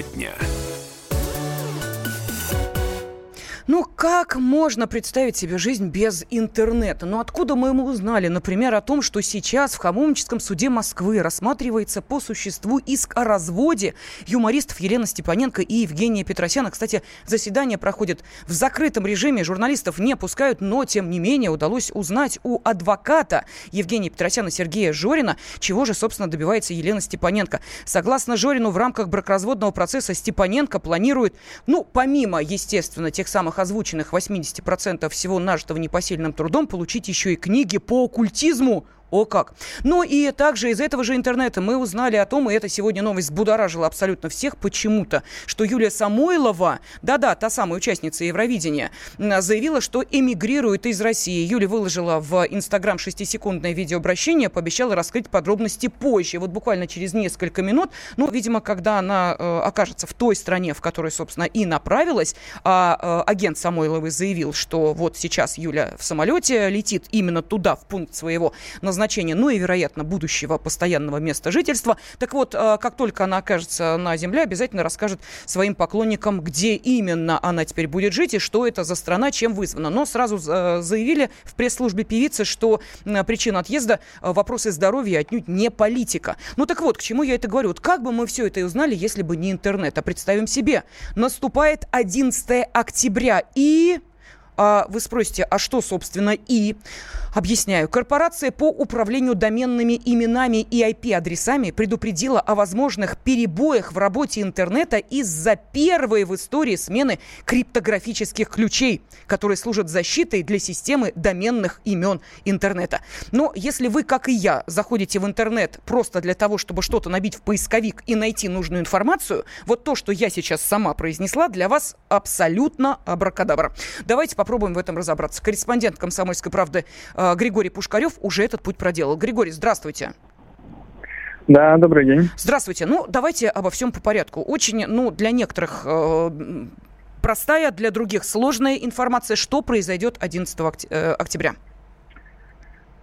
Тема дня. Как можно представить себе жизнь без интернета? Ну, откуда мы узнали, например, о том, что сейчас в Хамовническом суде Москвы рассматривается по существу иск о разводе юмористов Елена Степаненко и Евгения Петросяна. Кстати, заседание проходит в закрытом режиме, журналистов не пускают, но, тем не менее, удалось узнать у адвоката Евгения Петросяна Сергея Жорина, чего же, собственно, добивается Елена Степаненко. Согласно Жорину, в рамках бракоразводного процесса Степаненко планирует, ну, помимо, естественно, тех самых озвученных 80% всего нажитого непосильным трудом, получить еще и книги по оккультизму о как. Ну и также из этого же интернета мы узнали о том, и это сегодня новость будоражила абсолютно всех почему-то, что Юлия Самойлова, да-да, та самая участница Евровидения, заявила, что эмигрирует из России. Юля выложила в Инстаграм шестисекундное видеообращение, пообещала раскрыть подробности позже. Вот буквально через несколько минут, ну, видимо, когда она э, окажется в той стране, в которой, собственно, и направилась, а э, агент Самойловой заявил, что вот сейчас Юля в самолете летит именно туда, в пункт своего назначения, назначения, ну и, вероятно, будущего постоянного места жительства. Так вот, э, как только она окажется на земле, обязательно расскажет своим поклонникам, где именно она теперь будет жить и что это за страна, чем вызвана. Но сразу э, заявили в пресс-службе певицы, что причина отъезда э, – вопросы здоровья, отнюдь не политика. Ну так вот, к чему я это говорю? Вот как бы мы все это узнали, если бы не интернет? А представим себе, наступает 11 октября и... А вы спросите, а что, собственно, и? Объясняю. Корпорация по управлению доменными именами и IP-адресами предупредила о возможных перебоях в работе интернета из-за первой в истории смены криптографических ключей, которые служат защитой для системы доменных имен интернета. Но если вы, как и я, заходите в интернет просто для того, чтобы что-то набить в поисковик и найти нужную информацию, вот то, что я сейчас сама произнесла, для вас абсолютно абракадабра. Давайте попробуем в этом разобраться. Корреспондент «Комсомольской правды» Э, Григорий Пушкарев уже этот путь проделал. Григорий, здравствуйте. Да, добрый день. Здравствуйте. Ну, давайте обо всем по порядку. Очень, ну, для некоторых э, простая, для других сложная информация. Что произойдет 11 э, октября?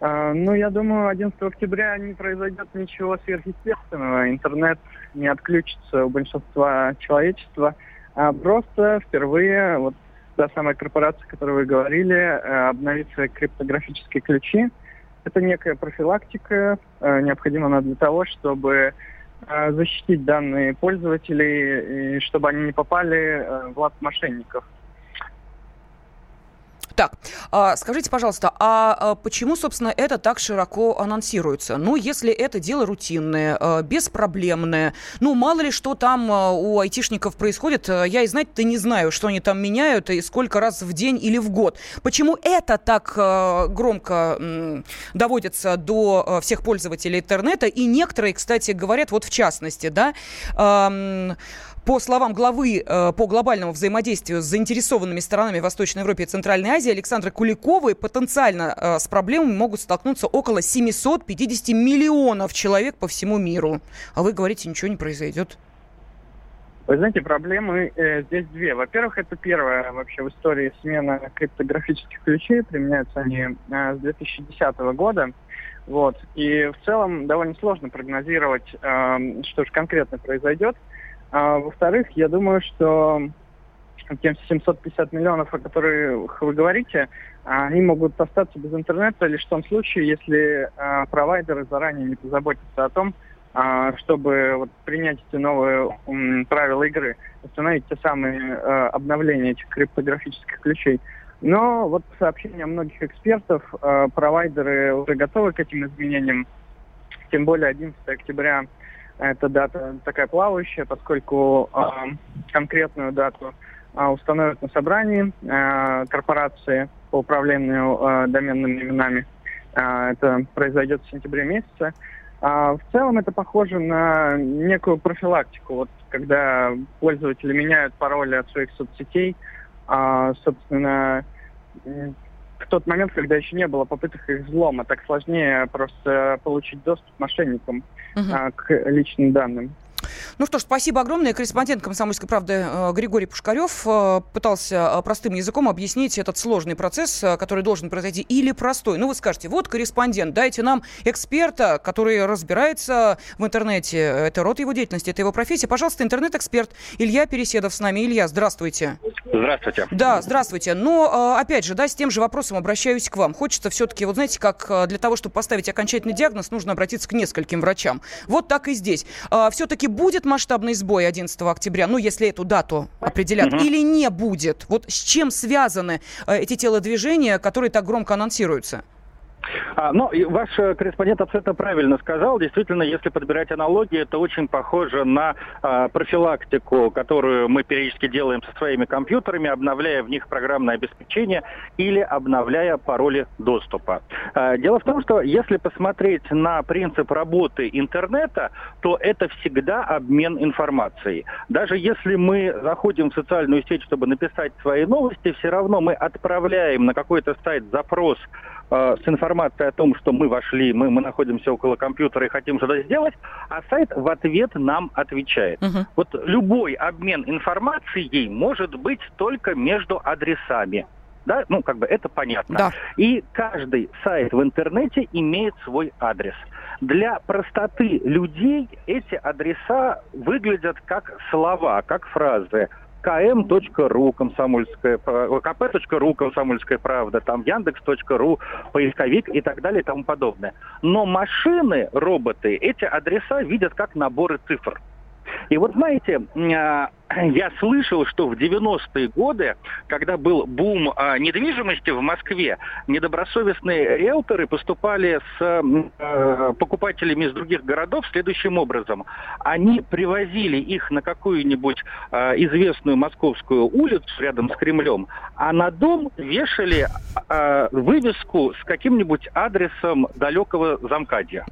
А, ну, я думаю, 11 октября не произойдет ничего сверхъестественного. Интернет не отключится у большинства человечества. А просто впервые вот та самая корпорация, о которой вы говорили, э, обновить свои криптографические ключи. Это некая профилактика, э, необходима она для того, чтобы э, защитить данные пользователей, и чтобы они не попали в лап мошенников. Так, а, скажите, пожалуйста, а, а почему, собственно, это так широко анонсируется? Ну, если это дело рутинное, а, беспроблемное, ну, мало ли что там у айтишников происходит, я и знать-то не знаю, что они там меняют и сколько раз в день или в год. Почему это так громко доводится до всех пользователей интернета? И некоторые, кстати, говорят, вот в частности, да, по словам главы э, по глобальному взаимодействию с заинтересованными сторонами Восточной Европе и Центральной Азии Александра Куликовой, потенциально э, с проблемами могут столкнуться около 750 миллионов человек по всему миру. А вы говорите, ничего не произойдет. Вы знаете, проблемы э, здесь две. Во-первых, это первая вообще в истории смена криптографических ключей. Применяются они э, с 2010 года. Вот. И в целом довольно сложно прогнозировать, э, что же конкретно произойдет. А, во-вторых, я думаю, что тем 750 миллионов, о которых вы говорите, они могут остаться без интернета лишь в том случае, если а, провайдеры заранее не позаботятся о том, а, чтобы вот, принять эти новые м, правила игры, установить те самые а, обновления этих криптографических ключей. Но вот по сообщениям многих экспертов, а, провайдеры уже готовы к этим изменениям. Тем более 11 октября эта дата такая плавающая, поскольку э, конкретную дату э, установят на собрании э, корпорации по управлению доменными именами. Это произойдет в сентябре месяце. А в целом это похоже на некую профилактику. Вот когда пользователи меняют пароли от своих соцсетей, а, собственно, в тот момент, когда еще не было попыток их взлома, так сложнее просто получить доступ мошенникам uh-huh. а, к личным данным. Ну что ж, спасибо огромное. Корреспондент «Комсомольской правды» э, Григорий Пушкарев э, пытался э, простым языком объяснить этот сложный процесс, который должен произойти, или простой. Ну, вы скажете, вот корреспондент, дайте нам эксперта, который разбирается в интернете. Это род его деятельности, это его профессия. Пожалуйста, интернет-эксперт Илья Переседов с нами. Илья, здравствуйте. Здравствуйте. Да, здравствуйте. Но, опять же, да, с тем же вопросом обращаюсь к вам. Хочется все-таки, вот знаете, как для того, чтобы поставить окончательный диагноз, нужно обратиться к нескольким врачам. Вот так и здесь. Все-таки будет масштабный сбой 11 октября, ну, если эту дату определят, угу. или не будет? Вот с чем связаны э, эти телодвижения, которые так громко анонсируются? А, ну, ваш э, корреспондент абсолютно правильно сказал. Действительно, если подбирать аналогии, это очень похоже на а, профилактику, которую мы периодически делаем со своими компьютерами, обновляя в них программное обеспечение или обновляя пароли доступа. А, дело в том, что если посмотреть на принцип работы интернета, то это всегда обмен информацией. Даже если мы заходим в социальную сеть, чтобы написать свои новости, все равно мы отправляем на какой-то сайт запрос Э, с информацией о том, что мы вошли, мы, мы находимся около компьютера и хотим что-то сделать, а сайт в ответ нам отвечает. Угу. Вот любой обмен информацией может быть только между адресами. Да, ну, как бы это понятно. Да. И каждый сайт в интернете имеет свой адрес. Для простоты людей эти адреса выглядят как слова, как фразы km.ru, комсомольская, kp.ru, комсомольская правда, там яндекс.ру, поисковик и так далее и тому подобное. Но машины, роботы, эти адреса видят как наборы цифр. И вот знаете, а, я слышал, что в 90-е годы, когда был бум а, недвижимости в Москве, недобросовестные риэлторы поступали с а, покупателями из других городов следующим образом. Они привозили их на какую-нибудь а, известную московскую улицу рядом с Кремлем, а на дом вешали а, вывеску с каким-нибудь адресом далекого замкадья.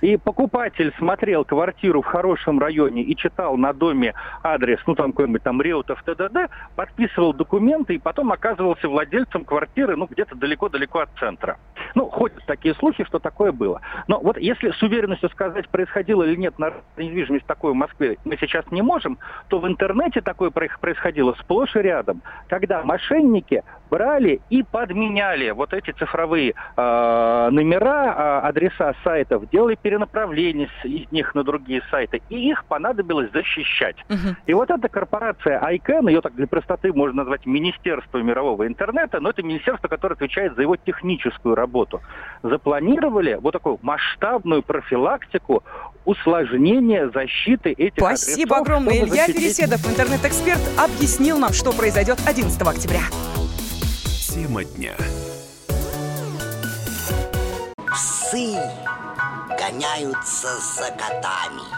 И покупатель смотрел квартиру в хорошем районе и читал на доме адрес, ну там какой-нибудь там Реутов, ТДД, подписывал документы и потом оказывался владельцем квартиры, ну, где-то далеко-далеко от центра. Ну, ходят такие слухи, что такое было. Но вот если с уверенностью сказать, происходило или нет на недвижимость такой в Москве, мы сейчас не можем, то в интернете такое происходило сплошь и рядом, когда мошенники брали и подменяли вот эти цифровые э, номера, э, адреса сайтов, делали перенаправление из них на другие сайты, и их понадобилось защищать. Угу. И вот эта корпорация ICANN, ее так для простоты можно назвать Министерство мирового интернета, но это министерство, которое отвечает за его техническую работу, запланировали вот такую масштабную профилактику усложнения защиты этих Спасибо адресов, огромное. Илья защитить... Переседов, интернет-эксперт, объяснил нам, что произойдет 11 октября. Тема дня. Псы гоняются за котами.